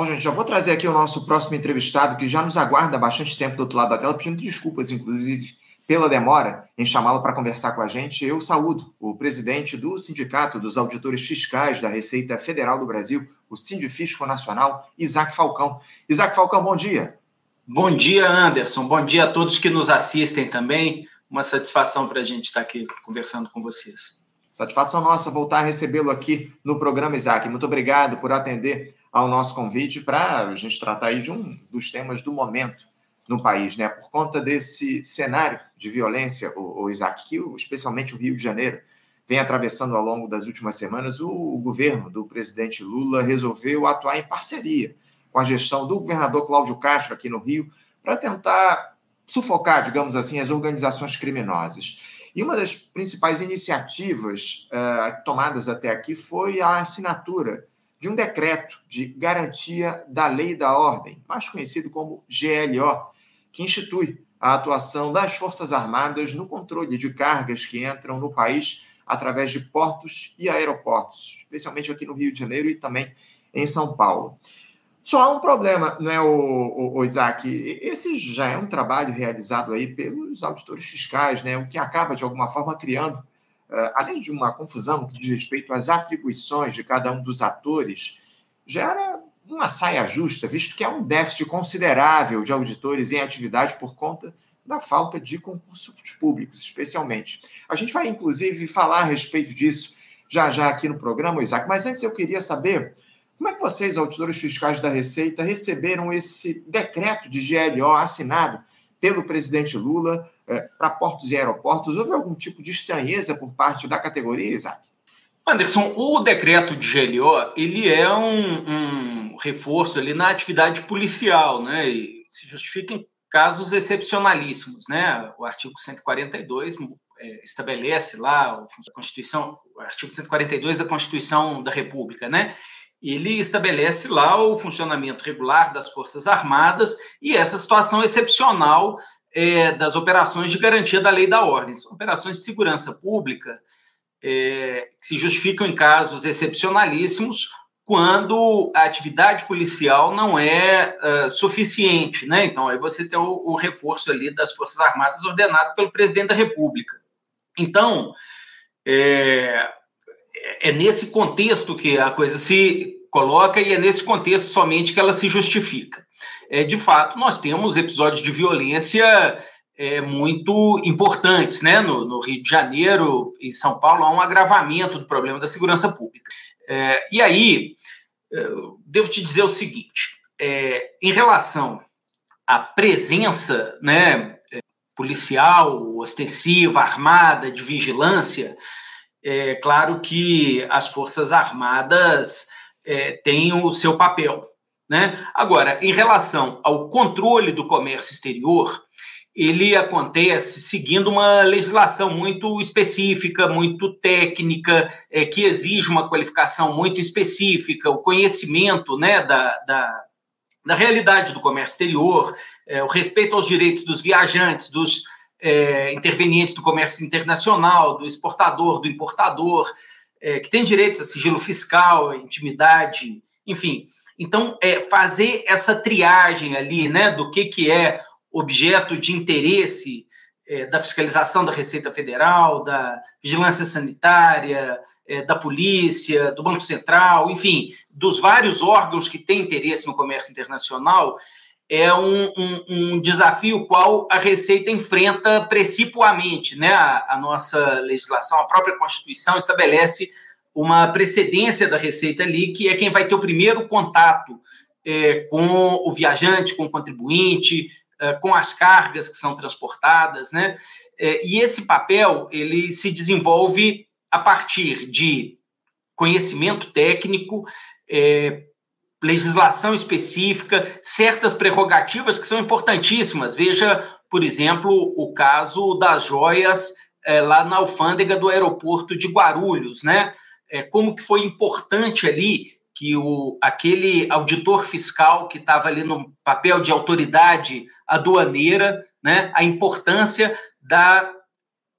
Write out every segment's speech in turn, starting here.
Bom, gente, já vou trazer aqui o nosso próximo entrevistado, que já nos aguarda há bastante tempo do outro lado da tela, pedindo desculpas, inclusive, pela demora em chamá-lo para conversar com a gente. Eu saúdo o presidente do Sindicato dos Auditores Fiscais da Receita Federal do Brasil, o Sindifisco Nacional, Isaac Falcão. Isaac Falcão, bom dia. Bom dia, Anderson. Bom dia a todos que nos assistem também. Uma satisfação para a gente estar aqui conversando com vocês. Satisfação nossa voltar a recebê-lo aqui no programa, Isaac. Muito obrigado por atender ao nosso convite para a gente tratar aí de um dos temas do momento no país, né? Por conta desse cenário de violência, o, o Isaac, que especialmente o Rio de Janeiro vem atravessando ao longo das últimas semanas, o, o governo do presidente Lula resolveu atuar em parceria com a gestão do governador Cláudio Castro aqui no Rio para tentar sufocar, digamos assim, as organizações criminosas. E uma das principais iniciativas uh, tomadas até aqui foi a assinatura de um decreto de garantia da lei da ordem, mais conhecido como GLO, que institui a atuação das Forças Armadas no controle de cargas que entram no país através de portos e aeroportos, especialmente aqui no Rio de Janeiro e também em São Paulo. Só há um problema, né, o, o, o, Isaac? Esse já é um trabalho realizado aí pelos auditores fiscais, né, o que acaba, de alguma forma, criando, além de uma confusão que diz respeito às atribuições de cada um dos atores, gera uma saia justa, visto que há um déficit considerável de auditores em atividade por conta da falta de concursos públicos, especialmente. A gente vai, inclusive, falar a respeito disso já já aqui no programa, Isaac, mas antes eu queria saber como é que vocês, auditores fiscais da Receita, receberam esse decreto de GLO assinado pelo presidente Lula é, para portos e aeroportos? Houve algum tipo de estranheza por parte da categoria, Isaac? Anderson, o decreto de GLO ele é um, um reforço ali na atividade policial, né? E se justifica em casos excepcionalíssimos, né? O artigo 142 é, estabelece lá a Constituição, o artigo 142 da Constituição da República, né? Ele estabelece lá o funcionamento regular das Forças Armadas e essa situação excepcional é, das operações de garantia da lei e da ordem. São operações de segurança pública é, que se justificam em casos excepcionalíssimos quando a atividade policial não é uh, suficiente, né? Então aí você tem o, o, reforço ali das Forças Armadas ordenado pelo presidente da República. Então é, é nesse contexto que a coisa se coloca e é nesse contexto somente que ela se justifica. É, de fato, nós temos episódios de violência é, muito importantes, né? No, no, Rio de Janeiro e São Paulo há um agravamento do problema da segurança pública. É, e aí, devo te dizer o seguinte: é, em relação à presença né, policial, ostensiva, armada, de vigilância, é claro que as Forças Armadas é, têm o seu papel. Né? Agora, em relação ao controle do comércio exterior, ele acontece seguindo uma legislação muito específica, muito técnica, é, que exige uma qualificação muito específica, o conhecimento né, da, da, da realidade do comércio exterior, é, o respeito aos direitos dos viajantes, dos é, intervenientes do comércio internacional, do exportador, do importador, é, que tem direitos a sigilo fiscal, intimidade, enfim. Então, é, fazer essa triagem ali, né, do que, que é objeto de interesse é, da fiscalização da Receita Federal, da vigilância sanitária, é, da polícia, do Banco Central, enfim, dos vários órgãos que têm interesse no comércio internacional, é um, um, um, desafio qual a Receita enfrenta precipuamente. Né? A, a, nossa legislação, a própria Constituição estabelece uma precedência da Receita ali, que é quem vai ter o primeiro contato é, com o viajante, com o contribuinte, é, com as cargas que são transportadas. Né? É, e esse papel ele se desenvolve a partir de conhecimento técnico, é, legislação específica, certas prerrogativas que são importantíssimas. Veja, por exemplo, o caso das joias é, lá na alfândega do aeroporto de Guarulhos, né? É, como que foi importante ali que o, aquele auditor fiscal que estava ali no papel de autoridade aduaneira, né, a importância da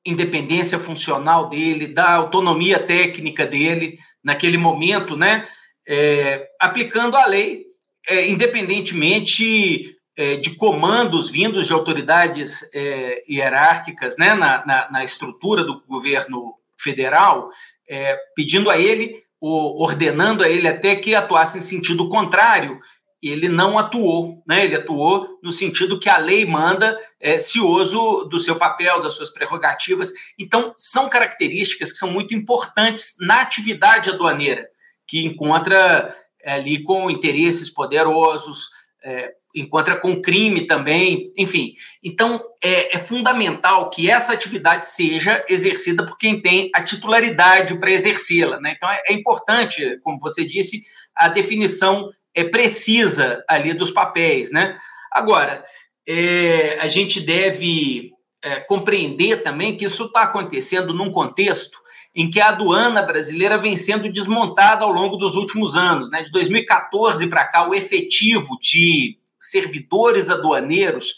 independência funcional dele, da autonomia técnica dele naquele momento, né, é, aplicando a lei é, independentemente é, de comandos vindos de autoridades é, hierárquicas né, na, na, na, estrutura do governo federal, é, pedindo a ele, ordenando a ele até que atuasse em sentido contrário, ele não atuou, né? ele atuou no sentido que a lei manda, é, cioso do seu papel, das suas prerrogativas. Então, são características que são muito importantes na atividade aduaneira, que encontra é, ali com interesses poderosos, é, encontra com crime também, enfim. Então, é, é, fundamental que essa atividade seja exercida por quem tem a titularidade para exercê-la. Né? Então, é, é, importante, como você disse, a definição é precisa ali dos papéis. Né? Agora, é, a gente deve é, compreender também que isso está acontecendo num contexto em que a aduana brasileira vem sendo desmontada ao longo dos últimos anos. Né? De 2014 para cá, o efetivo de servidores aduaneiros,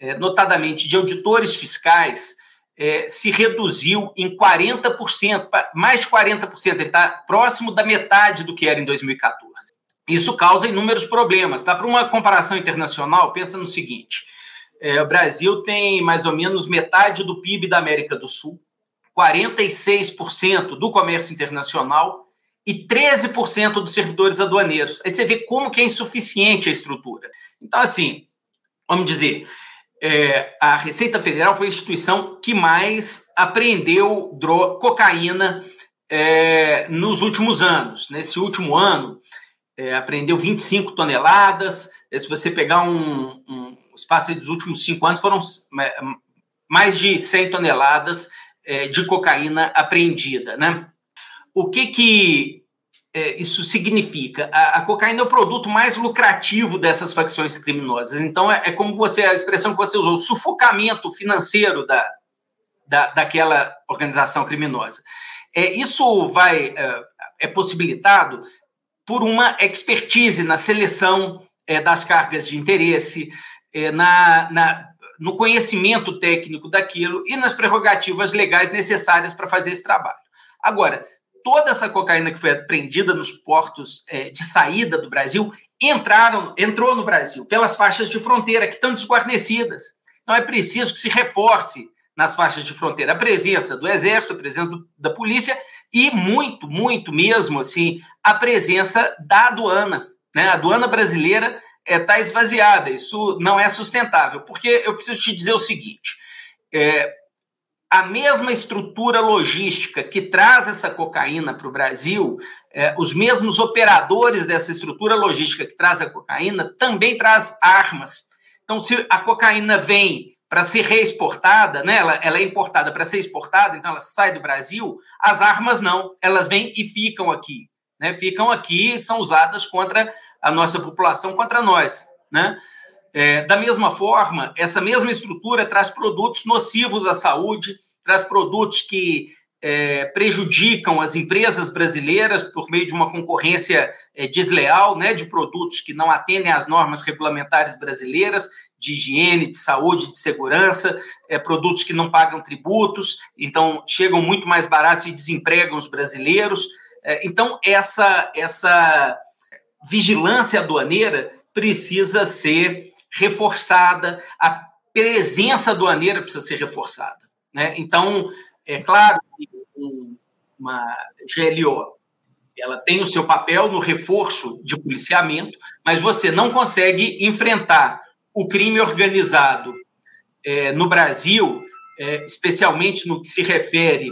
é, notadamente de auditores fiscais, é, se reduziu em 40%, mais de 40%, ele está próximo da metade do que era em 2014. Isso causa inúmeros problemas. Tá? Para uma comparação internacional, pensa no seguinte: é, o Brasil tem mais ou menos metade do PIB da América do Sul, 46% do comércio internacional e 13% dos servidores aduaneiros. Aí você vê como que é insuficiente a estrutura. Então, assim, vamos dizer, é, a Receita Federal foi a instituição que mais apreendeu cocaína é, nos últimos anos. Nesse último ano, é, apreendeu 25 toneladas. É, se você pegar um, um espaço dos últimos cinco anos, foram mais de 100 toneladas é, de cocaína apreendida. Né? O que, que é, isso significa? A, a, cocaína é o produto mais lucrativo dessas facções criminosas. Então, é, é, como você, a expressão que você usou, o sufocamento financeiro da, da, daquela organização criminosa. É, isso vai é, é possibilitado por uma expertise na seleção é, das cargas de interesse, é, na, na, no conhecimento técnico daquilo e nas prerrogativas legais necessárias para fazer esse trabalho. Agora, toda essa cocaína que foi apreendida nos portos é, de saída do Brasil entraram, entrou no Brasil pelas faixas de fronteira que estão desguarnecidas. Então é preciso que se reforce nas faixas de fronteira a presença do exército, a presença do, da polícia e muito, muito mesmo assim a presença da aduana. Né? A aduana brasileira está é, tá esvaziada. Isso não é sustentável, porque eu preciso te dizer o seguinte: é, a mesma estrutura logística que traz essa cocaína para o Brasil, é, os mesmos operadores dessa estrutura logística que traz a cocaína também traz armas. Então, se a cocaína vem para ser reexportada, né, ela, ela é importada para ser exportada, então ela sai do Brasil, as armas não, elas vêm e ficam aqui. Né, ficam aqui e são usadas contra a nossa população, contra nós. Né? É, da mesma forma, essa mesma estrutura traz produtos nocivos à saúde, traz produtos que é, prejudicam as empresas brasileiras por meio de uma concorrência é, desleal, né, de produtos que não atendem às normas regulamentares brasileiras de higiene, de saúde, de segurança, é, produtos que não pagam tributos, então chegam muito mais baratos e desempregam os brasileiros. É, então essa essa vigilância aduaneira precisa ser reforçada, a presença aduaneira precisa ser reforçada. Né? Então, é claro que uma GLO ela tem o seu papel no reforço de policiamento, mas você não consegue enfrentar o crime organizado é, no Brasil, é, especialmente no que se refere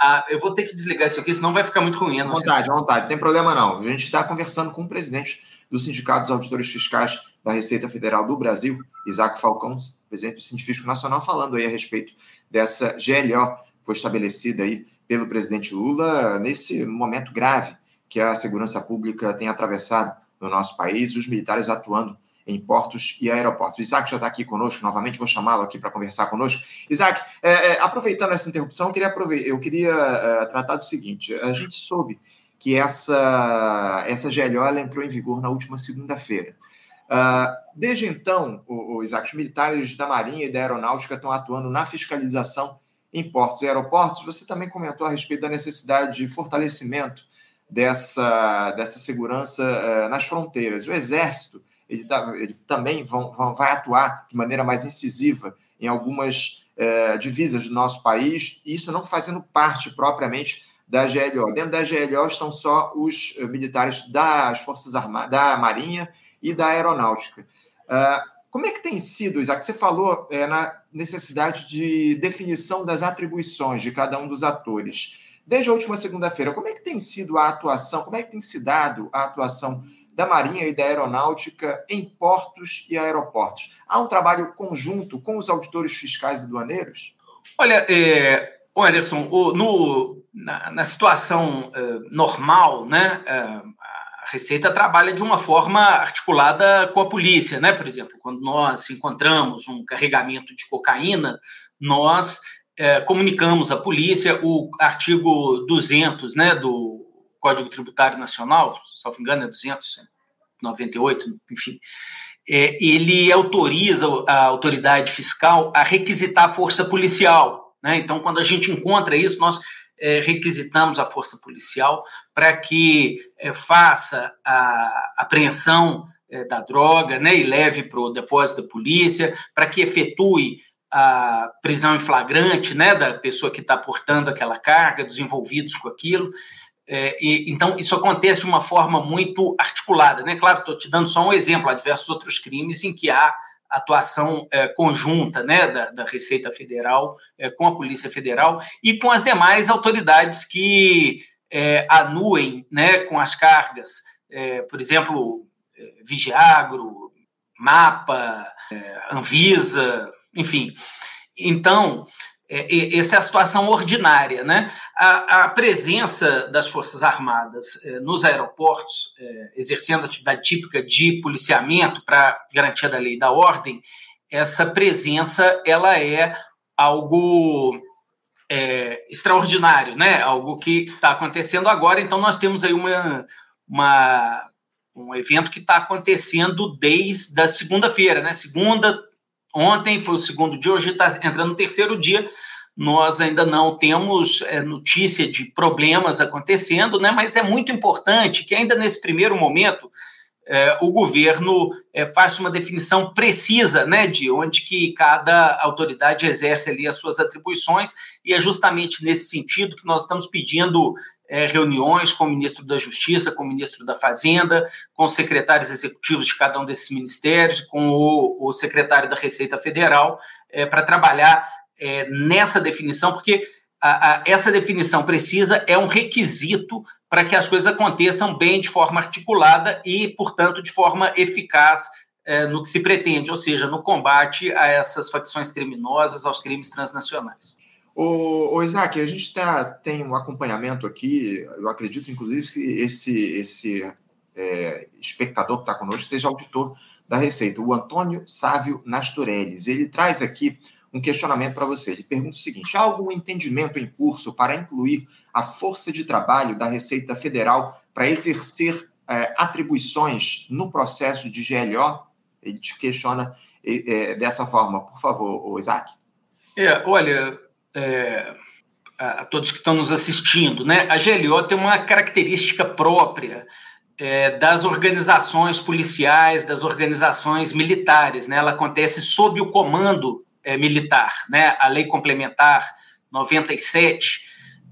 a. Eu vou ter que desligar isso aqui, senão vai ficar muito ruim. Vontade, vontade, não tem problema não. A gente está conversando com o presidente do Sindicato dos Auditores Fiscais da Receita Federal do Brasil, Isaac Falcão, presidente do Sindicato Nacional, falando aí a respeito dessa GLO que foi estabelecida aí pelo presidente Lula nesse momento grave que a segurança pública tem atravessado no nosso país, os militares atuando em portos e aeroportos. Isaac já está aqui conosco novamente, vou chamá-lo aqui para conversar conosco. Isaac, é, é, aproveitando essa interrupção, eu queria, eu queria é, tratar do seguinte: a gente soube que essa, essa GLO entrou em vigor na última segunda-feira. Uh, desde então, o, o Isaac, os militares da Marinha e da Aeronáutica estão atuando na fiscalização em portos e aeroportos. Você também comentou a respeito da necessidade de fortalecimento dessa, dessa segurança uh, nas fronteiras. O Exército ele, tá, ele também vão, vão, vai atuar de maneira mais incisiva em algumas uh, divisas do nosso país, isso não fazendo parte propriamente da GLO. Dentro da GLO estão só os militares das Forças Armadas, da Marinha e da Aeronáutica. Uh, como é que tem sido, Isaac? Você falou é, na necessidade de definição das atribuições de cada um dos atores. Desde a última segunda-feira, como é que tem sido a atuação, como é que tem se dado a atuação da Marinha e da Aeronáutica em portos e aeroportos? Há um trabalho conjunto com os auditores fiscais e doaneiros? Olha, é, Anderson, no, na, na situação uh, normal, né, uh, a Receita trabalha de uma forma articulada com a polícia, né? Por exemplo, quando nós encontramos um carregamento de cocaína, nós é, comunicamos à polícia o artigo 200, né, do Código Tributário Nacional, se não me engano é 298, enfim, é, ele autoriza a autoridade fiscal a requisitar força policial. Né? Então, quando a gente encontra isso, nós é, requisitamos a força policial para que é, faça a apreensão é, da droga né, e leve para o depósito da polícia, para que efetue a prisão em flagrante né, da pessoa que está portando aquela carga, dos envolvidos com aquilo. É, e, então, isso acontece de uma forma muito articulada. Né? Claro, estou te dando só um exemplo, há diversos outros crimes em que há atuação é, conjunta né, da, da, Receita Federal é, com a Polícia Federal e com as demais autoridades que é, anuem né, com as cargas, é, por exemplo, é, Vigiagro, MAPA, é, Anvisa, enfim. Então, é, essa é a situação ordinária. Né? A, a presença das Forças Armadas é, nos aeroportos, é, exercendo atividade típica de policiamento para garantia da lei e da ordem, essa presença ela é algo é, extraordinário, né? algo que está acontecendo agora. Então, nós temos aí uma, uma um evento que está acontecendo desde a segunda-feira, né? Segunda, Ontem foi o segundo dia, hoje está entrando no terceiro dia. Nós ainda não temos é, notícia de problemas acontecendo, né? mas é muito importante que, ainda nesse primeiro momento, é, o governo é, faça uma definição precisa né, de onde que cada autoridade exerce ali as suas atribuições, e é justamente nesse sentido que nós estamos pedindo é, reuniões com o ministro da Justiça, com o ministro da Fazenda, com os secretários executivos de cada um desses ministérios, com o, o secretário da Receita Federal, para trabalhar nessa definição, porque a, a, essa definição precisa é um requisito para que as coisas aconteçam bem, de forma articulada e, portanto, de forma eficaz é, no que se pretende, ou seja, no combate a essas facções criminosas, aos crimes transnacionais. O, o Isaac, a gente tá, tem um acompanhamento aqui, eu acredito, inclusive, que esse, esse é, espectador que está conosco seja auditor da Receita, o Antônio Sávio Nastorelles. Ele traz aqui um questionamento para você. Ele pergunta o seguinte: há algum entendimento em curso para incluir a força de trabalho da Receita Federal para exercer é, atribuições no processo de GLO? Ele te questiona é, dessa forma. Por favor, Isaac. É, olha, é, a todos que estão nos assistindo, né? A GLO tem uma característica própria é, das organizações policiais, das organizações militares, né? Ela acontece sob o comando é, militar, né? A lei complementar 97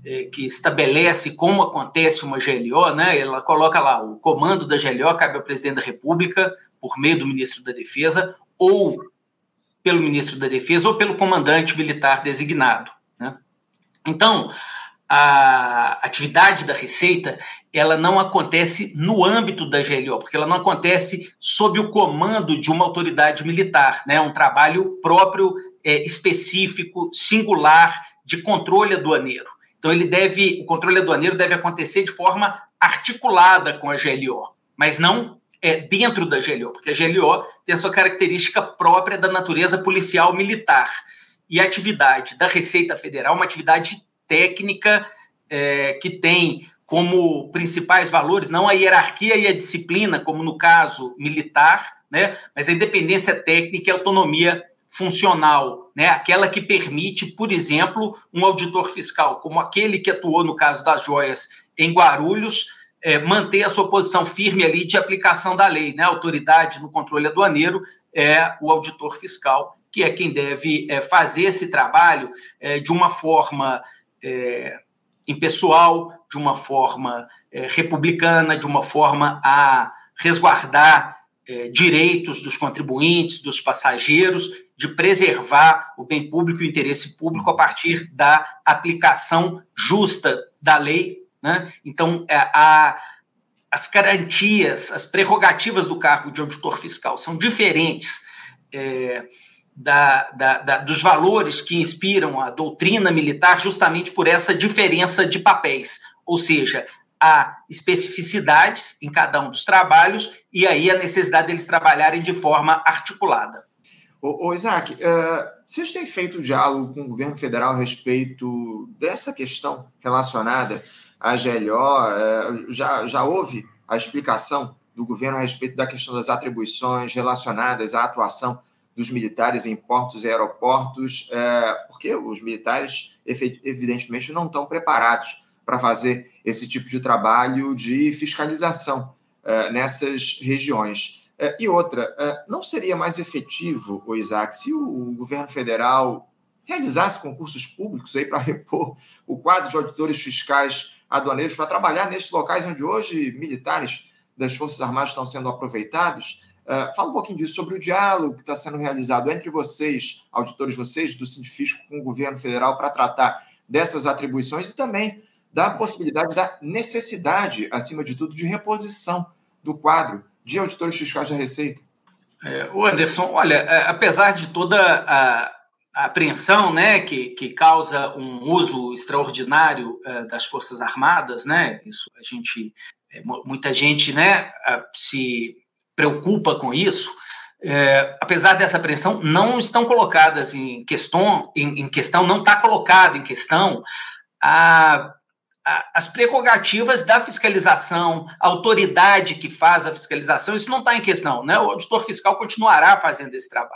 é, que estabelece como acontece uma GLO, né? Ela coloca lá o comando da GLO cabe ao presidente da República por meio do ministro da Defesa ou pelo ministro da Defesa ou pelo comandante militar designado. Né? Então, a atividade da Receita ela não acontece no âmbito da GLO, porque ela não acontece sob o comando de uma autoridade militar, né? um trabalho próprio, é, específico, singular de controle aduaneiro. Então, ele deve, o controle aduaneiro deve acontecer de forma articulada com a GLO, mas não é, dentro da GLO, porque a GLO tem a sua característica própria da natureza policial militar. E a atividade da Receita Federal é uma atividade técnica é, que tem como principais valores não a hierarquia e a disciplina, como no caso militar, né, mas a independência técnica e autonomia funcional, né, aquela que permite, por exemplo, um auditor fiscal, como aquele que atuou no caso das joias em Guarulhos, é, manter a sua posição firme ali de aplicação da lei. Né? A autoridade no controle aduaneiro é o auditor fiscal, que é quem deve é, fazer esse trabalho é, de uma forma é, impessoal, de uma forma é, republicana, de uma forma a resguardar é, direitos dos contribuintes, dos passageiros, de preservar o bem público e o interesse público a partir da aplicação justa da lei. Né? Então, é, a, as garantias, as prerrogativas do cargo de auditor fiscal são diferentes é, da, da, da, dos valores que inspiram a doutrina militar, justamente por essa diferença de papéis. Ou seja, há especificidades em cada um dos trabalhos e aí a necessidade deles trabalharem de forma articulada. Ô, ô Isaac, uh, vocês têm feito diálogo com o governo federal a respeito dessa questão relacionada à GLO? Uh, já, já houve a explicação do governo a respeito da questão das atribuições relacionadas à atuação dos militares em portos e aeroportos, uh, porque os militares, evidentemente, não estão preparados para fazer esse tipo de trabalho de fiscalização uh, nessas regiões. Uh, e outra, não seria mais efetivo, o Isaac, se o, o governo federal realizasse concursos públicos aí para repor o quadro de auditores fiscais aduaneiros para trabalhar nesses locais onde hoje militares das Forças Armadas estão sendo aproveitados? Uh, fala um pouquinho disso, sobre o diálogo que está sendo realizado entre vocês, auditores vocês, do Sindifisco com o governo federal, para tratar dessas atribuições e também da possibilidade da necessidade, acima de tudo, de reposição do quadro de auditores fiscais da Receita. É, Anderson, olha, é, apesar de toda a, a apreensão né, que, que causa um uso extraordinário é, das Forças Armadas, né, isso a gente, é, muita gente né, se preocupa com isso, é, apesar dessa apreensão, não estão colocadas em questão, em, em questão não está colocada em questão a as prerrogativas da fiscalização, a autoridade que faz a fiscalização, isso não está em questão. Né? O auditor fiscal continuará fazendo esse trabalho.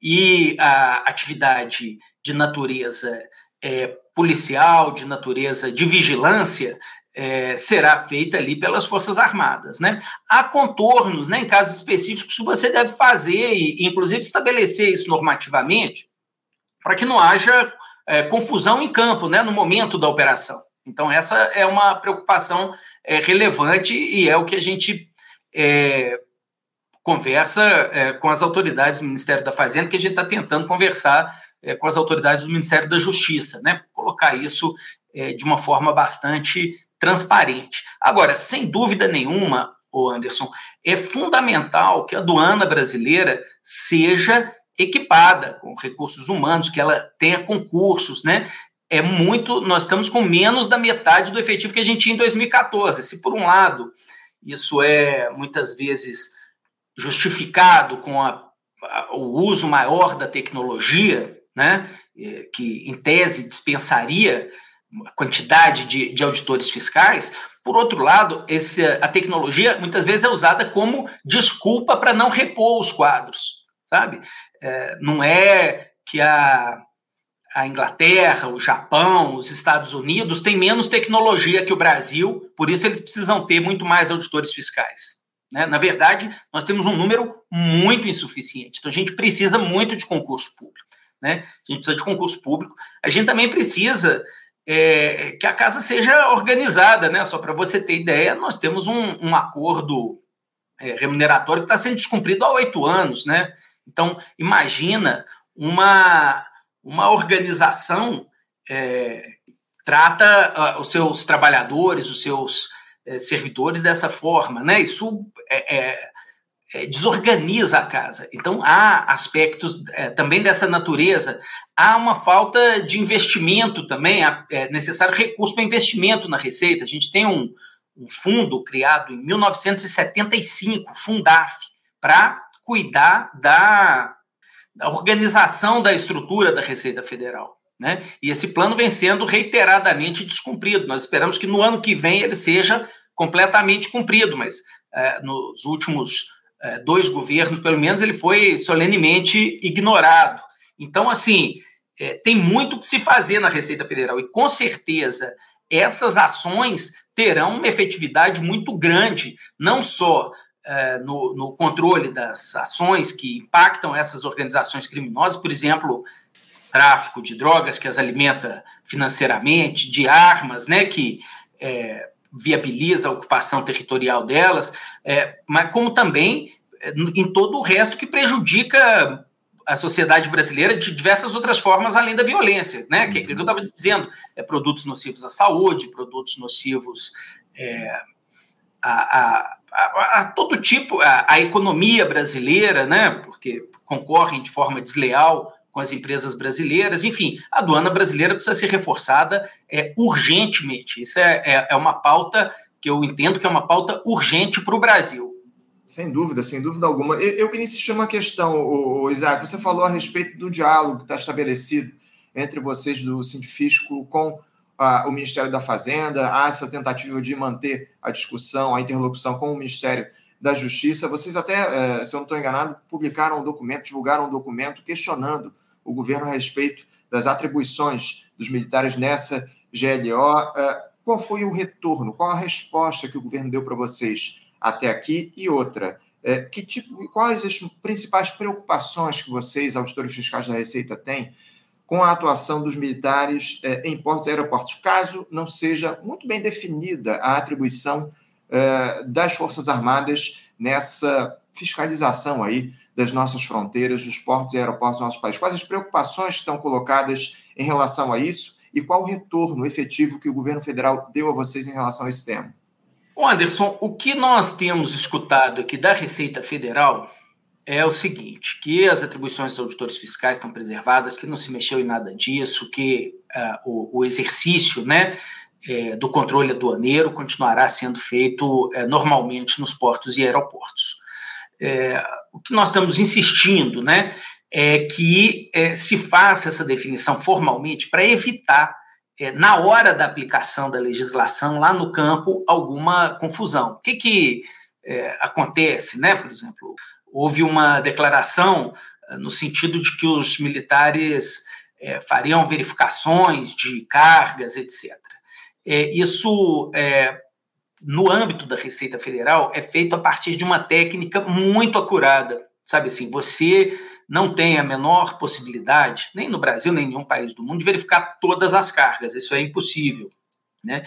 E a atividade de natureza é, policial, de natureza de vigilância, é, será feita ali pelas Forças Armadas. Né? Há contornos, né, em casos específicos, que você deve fazer, e inclusive estabelecer isso normativamente, para que não haja é, confusão em campo, né, no momento da operação. Então, essa é uma preocupação é, relevante e é o que a gente é, conversa é, com as autoridades do Ministério da Fazenda, que a gente está tentando conversar é, com as autoridades do Ministério da Justiça, né? Colocar isso de uma forma bastante transparente. Agora, sem dúvida nenhuma, o Anderson, é fundamental que a aduana brasileira seja equipada com recursos humanos, que ela tenha concursos, né? é muito, nós estamos com menos da metade do efetivo que a gente tinha em 2014. Se por um lado isso é muitas vezes justificado com a, a, o uso maior da tecnologia, né, que em tese dispensaria quantidade de, de auditores fiscais, por outro lado, esse, a tecnologia muitas vezes é usada como desculpa para não repor os quadros, sabe? É, não é que a a Inglaterra, o Japão, os Estados Unidos têm menos tecnologia que o Brasil, por isso eles precisam ter muito mais auditores fiscais. Né? Na verdade, nós temos um número muito insuficiente, então a gente precisa muito de concurso público. Né? A gente precisa de concurso público. A gente também precisa é, que a casa seja organizada. Né? Só para você ter ideia, nós temos um, um acordo é, remuneratório que está sendo descumprido há oito anos. Né? Então, imagina uma uma organização é, trata uh, os seus trabalhadores, os seus é, servidores dessa forma, né? Isso é, é, é desorganiza a casa. Então, há aspectos é, também dessa natureza. Há uma falta de investimento também, é necessário recurso para investimento na Receita. A gente tem um, um fundo criado em 1975, Fundaf, para cuidar da a organização da estrutura da Receita Federal. Né? E esse plano vem sendo reiteradamente descumprido. Nós esperamos que no ano que vem ele seja completamente cumprido, mas é, nos últimos é, dois governos, pelo menos, ele foi solenemente ignorado. Então, assim, é, tem muito que se fazer na Receita Federal e, com certeza, essas ações terão uma efetividade muito grande, não só é, no, no, controle das ações que impactam essas organizações criminosas, por exemplo, tráfico de drogas que as alimenta financeiramente, de armas, né, que é, viabiliza a ocupação territorial delas, é, mas como também é, em todo o resto que prejudica a sociedade brasileira de diversas outras formas além da violência, né? Que é aquilo que eu estava dizendo, é produtos nocivos à saúde, produtos nocivos é, a, a, a, a, todo tipo, a economia brasileira, né? Porque concorrem de forma desleal com as empresas brasileiras. Enfim, a aduana brasileira precisa ser reforçada é, urgentemente. Isso é, é, é uma pauta que eu entendo que é uma pauta urgente para o Brasil. Sem dúvida, sem dúvida alguma. Eu, eu queria insistir uma questão, o, Isaac. Você falou a respeito do diálogo que está estabelecido entre vocês do Sindifisco com o Ministério da Fazenda, há essa tentativa de manter a discussão, a interlocução com o Ministério da Justiça. Vocês até, eh, se eu não estou enganado, publicaram um documento, divulgaram um documento questionando o governo a respeito das atribuições dos militares nessa GLO. Eh, qual foi o retorno? Qual a resposta que o governo deu para vocês até aqui? E outra, eh, que tipo, quais as principais preocupações que vocês, auditores fiscais da Receita, têm com a atuação dos militares em portos e aeroportos, caso não seja muito bem definida a atribuição é, das Forças Armadas nessa fiscalização aí das nossas fronteiras, dos portos e aeroportos do nosso país? Quais as preocupações que estão colocadas em relação a isso e qual o retorno efetivo que o governo federal deu a vocês em relação a esse tema? Anderson, o que nós temos escutado aqui da Receita Federal é o seguinte, que as atribuições dos auditores fiscais estão preservadas, que não se mexeu em nada disso, que uh, o, o, exercício né, é, do controle aduaneiro continuará sendo feito é, normalmente nos portos e aeroportos. É, o que nós estamos insistindo né, é que é, se faça essa definição formalmente para evitar, é, na hora da aplicação da legislação lá no campo, alguma confusão. O que, que é, acontece? Né? Por exemplo, houve uma declaração no sentido de que os militares fariam verificações de cargas, etc. É, isso, é, no âmbito da Receita Federal, é feito a partir de uma técnica muito acurada. Sabe assim, você não tem a menor possibilidade, nem no Brasil, nem em nenhum país do mundo, de verificar todas as cargas. Isso é impossível. Né?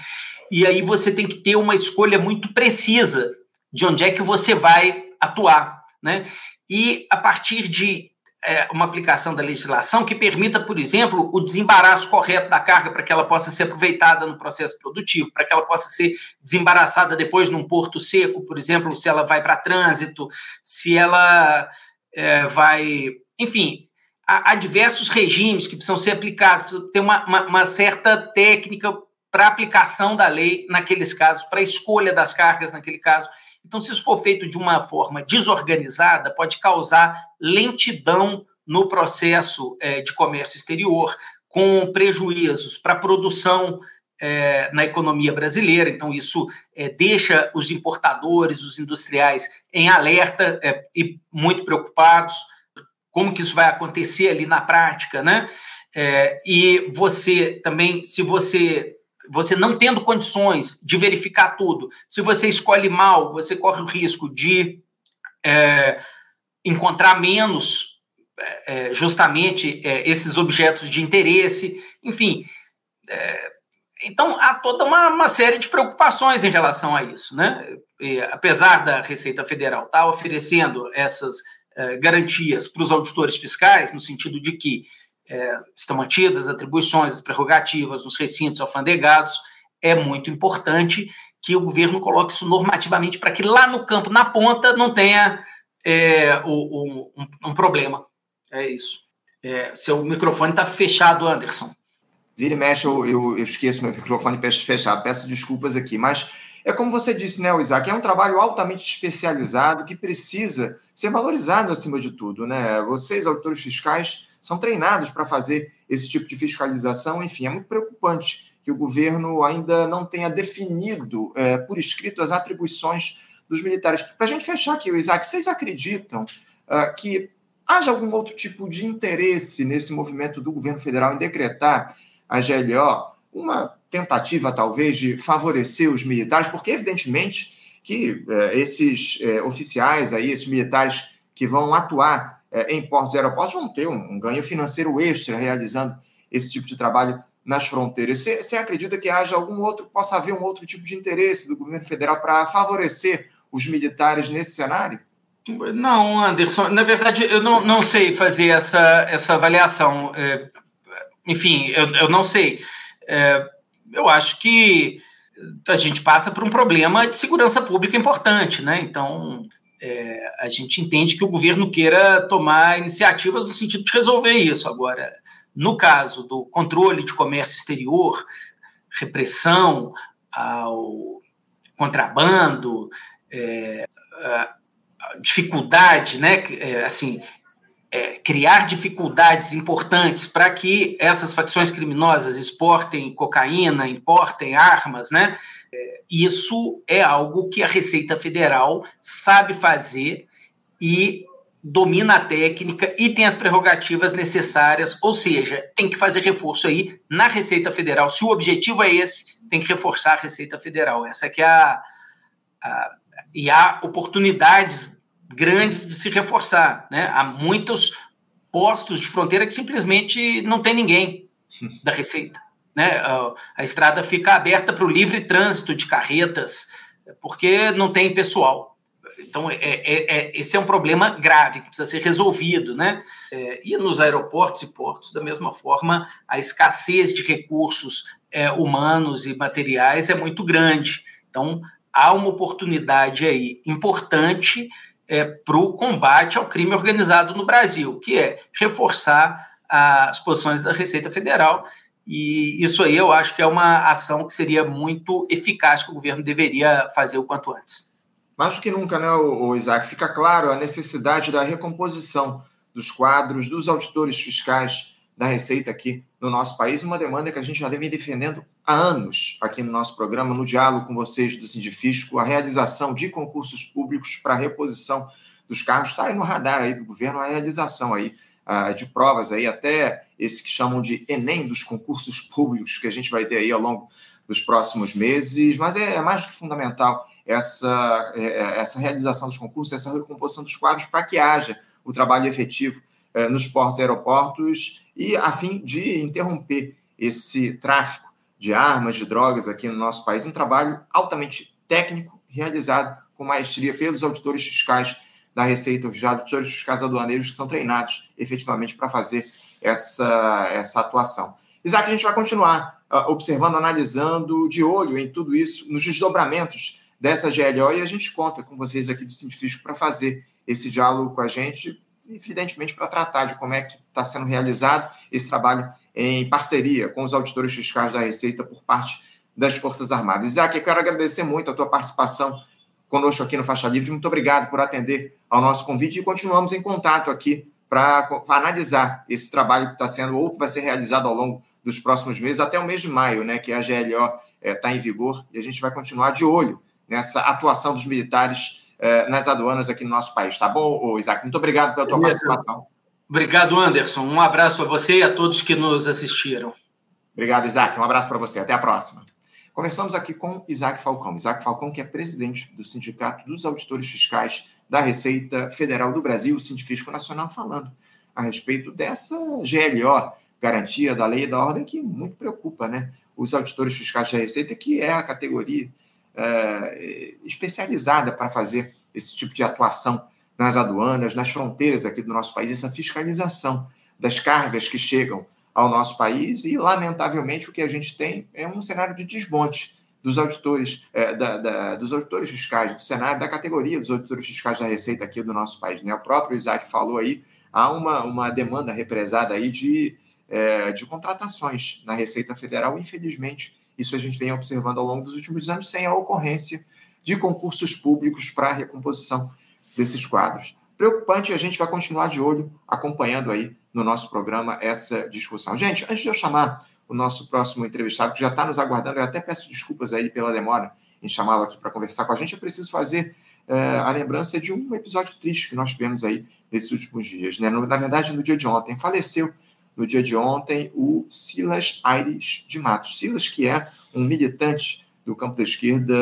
E aí você tem que ter uma escolha muito precisa de onde é que você vai atuar. Né? E a partir de é, uma aplicação da legislação que permita, por exemplo, o desembaraço correto da carga para que ela possa ser aproveitada no processo produtivo, para que ela possa ser desembaraçada depois num porto seco, por exemplo, se ela vai para trânsito, se ela é, vai. Enfim, há, há, diversos regimes que precisam ser aplicados, tem uma, uma, uma certa técnica para aplicação da lei naqueles casos, para escolha das cargas naquele caso. Então, se isso for feito de uma forma desorganizada, pode causar lentidão no processo é, de comércio exterior, com prejuízos para a produção é, na economia brasileira. Então, isso é, deixa os importadores, os industriais em alerta é, e muito preocupados. Como que isso vai acontecer ali na prática, né? É, e você também, se você você não tendo condições de verificar tudo, se você escolhe mal, você corre o risco de é, encontrar menos é, é justamente é, esses objetos de interesse, enfim. É, então, há toda uma, uma, série de preocupações em relação a isso. Né? E, apesar da Receita Federal estar tá oferecendo essas é, garantias para os auditores fiscais, no sentido de que é, estão mantidas as atribuições, as prerrogativas nos recintos alfandegados, é muito importante que o governo coloque isso normativamente para que lá no campo, na ponta, não tenha é, o, um, um, problema. É isso. É, seu microfone está fechado, Anderson. Vira e mexe, eu, eu, eu esqueço meu microfone fechado. Peço desculpas aqui, mas é como você disse, né, Isaac? É um trabalho altamente especializado que precisa ser valorizado acima de tudo, né? Vocês, autores fiscais, são treinados para fazer esse tipo de fiscalização. Enfim, é muito preocupante que o governo ainda não tenha definido é, por escrito as atribuições dos militares. Para a gente fechar aqui, Isaac, vocês acreditam uh, que haja algum outro tipo de interesse nesse movimento do governo federal em decretar a GLO uma tentativa, talvez, de favorecer os militares, porque, evidentemente, que é, esses é, oficiais aí, esses militares que vão atuar é, em portos e aeroportos vão ter um, um, ganho financeiro extra realizando esse tipo de trabalho nas fronteiras. Você acredita que haja algum outro, possa haver um outro tipo de interesse do governo federal para favorecer os militares nesse cenário? Não, Anderson, na verdade eu não, não sei fazer essa, essa avaliação. É, enfim, eu, eu não sei. É, eu acho que a gente passa por um problema de segurança pública importante, né? Então, é, a gente entende que o governo queira tomar iniciativas no sentido de resolver isso. Agora, no caso do controle de comércio exterior, repressão ao contrabando, é, dificuldade, né? É, assim, é, criar dificuldades importantes para que essas facções criminosas exportem cocaína, importem armas, né? É, isso é algo que a Receita Federal sabe fazer e domina a técnica e tem as prerrogativas necessárias, ou seja, tem que fazer reforço aí na Receita Federal. Se o objetivo é esse, tem que reforçar a Receita Federal. Essa que é a, a e há oportunidades grandes de se reforçar. Né? Há muitos postos de fronteira que simplesmente não tem ninguém da Receita. Né? A, a estrada fica aberta para o livre trânsito de carretas, porque não tem pessoal. Então, é, é, é, esse é um problema grave que precisa ser resolvido. Né? É, e nos aeroportos e portos, da mesma forma, a escassez de recursos é, humanos e materiais é muito grande. Então, há uma oportunidade aí importante é, para o combate ao crime organizado no Brasil, que é reforçar as posições da Receita Federal. E isso aí eu acho que é uma ação que seria muito eficaz que o governo deveria fazer o quanto antes. Mais que nunca, né, o Isaac? Fica claro a necessidade da recomposição dos quadros dos auditores fiscais da Receita aqui no nosso país, uma demanda que a gente já vem defendendo há anos aqui no nosso programa, no diálogo com vocês do Sindifisco, a realização de concursos públicos para reposição dos cargos, está aí no radar aí do governo a realização aí uh, de provas aí, até esse que chamam de Enem dos concursos públicos, que a gente vai ter aí ao longo dos próximos meses, mas é, é mais do que fundamental essa, é, é, essa realização dos concursos, essa recomposição dos quadros para que haja o trabalho efetivo uh, nos portos e aeroportos e a fim de interromper esse tráfico de armas, de drogas aqui no nosso país, um trabalho altamente técnico, realizado com maestria pelos auditores fiscais da Receita, os auditores fiscais aduaneiros que são treinados efetivamente para fazer essa, essa atuação. Isaac, a gente vai continuar uh, observando, analisando, de olho em tudo isso, nos desdobramentos dessa GLO, e a gente conta com vocês aqui do Sintifisco para fazer esse diálogo com a gente, evidentemente para tratar de como é que está sendo realizado esse trabalho em parceria com os auditores fiscais da Receita por parte das Forças Armadas. Isaac, eu quero agradecer muito a tua participação conosco aqui no Faixa Livre. Muito obrigado por atender ao nosso convite e continuamos em contato aqui para analisar esse trabalho que está sendo ou que vai ser realizado ao longo dos próximos meses, até o mês de maio, né, que a GLO está é, em vigor, e a gente vai continuar de olho nessa atuação dos militares é, nas aduanas aqui no nosso país. Tá bom, Isaac? Muito obrigado pela tua Beleza. participação. Obrigado, Anderson. Um abraço a você e a todos que nos assistiram. Obrigado, Isaac. Um abraço para você. Até a próxima. Conversamos aqui com Isaac Falcão. Isaac Falcão, que é presidente do Sindicato dos Auditores Fiscais da Receita Federal do Brasil, o Sindifisco Nacional, falando a respeito dessa GLO, garantia da lei e da ordem, que muito preocupa né? os auditores fiscais da Receita, que é a categoria é, especializada para fazer esse tipo de atuação nas aduanas, nas fronteiras aqui do nosso país, essa fiscalização das cargas que chegam ao nosso país e, lamentavelmente, o que a gente tem é um cenário de desmonte dos auditores, é, da, da, dos auditores fiscais, do cenário da categoria dos auditores fiscais da Receita aqui do nosso país. Né? O próprio Isaac falou aí, há uma, uma demanda represada aí de, é, de contratações na Receita Federal, infelizmente, isso a gente vem observando ao longo dos últimos anos, sem a ocorrência de concursos públicos para a recomposição desses quadros. Preocupante, a gente vai continuar de olho, acompanhando aí no nosso programa essa discussão. Gente, antes de eu chamar o nosso próximo entrevistado, que já está nos aguardando, eu até peço desculpas a ele pela demora em chamá-lo aqui para conversar com a gente, eu preciso fazer é, a lembrança de um episódio triste que nós tivemos aí nesses últimos dias. Né? Na verdade, no dia de ontem, faleceu no dia de ontem o Silas Aires de Matos. Silas, que é um militante do campo da esquerda,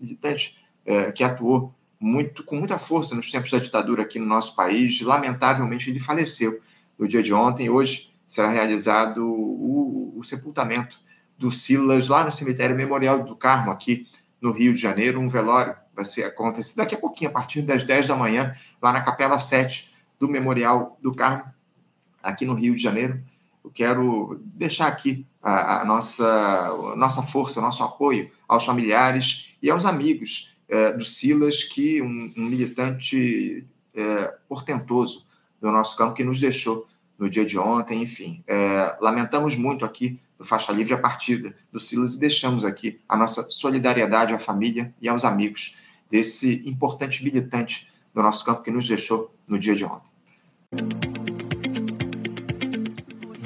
militante é, que atuou muito, com muita força nos tempos da ditadura aqui no nosso país. Lamentavelmente, ele faleceu no dia de ontem. Hoje será realizado o, o sepultamento do Silas lá no cemitério Memorial do Carmo, aqui no Rio de Janeiro. Um velório vai ser acontecer daqui a pouquinho, a partir das 10 da manhã, lá na Capela 7 do Memorial do Carmo, aqui no Rio de Janeiro. Eu quero deixar aqui a, a nossa, a nossa força, o nosso apoio aos familiares e aos amigos é, do Silas, que um, um militante é, portentoso do nosso campo que nos deixou no dia de ontem, enfim. É, lamentamos muito aqui do Faixa Livre a partida do Silas e deixamos aqui a nossa solidariedade à família e aos amigos desse importante militante do nosso campo que nos deixou no dia de ontem.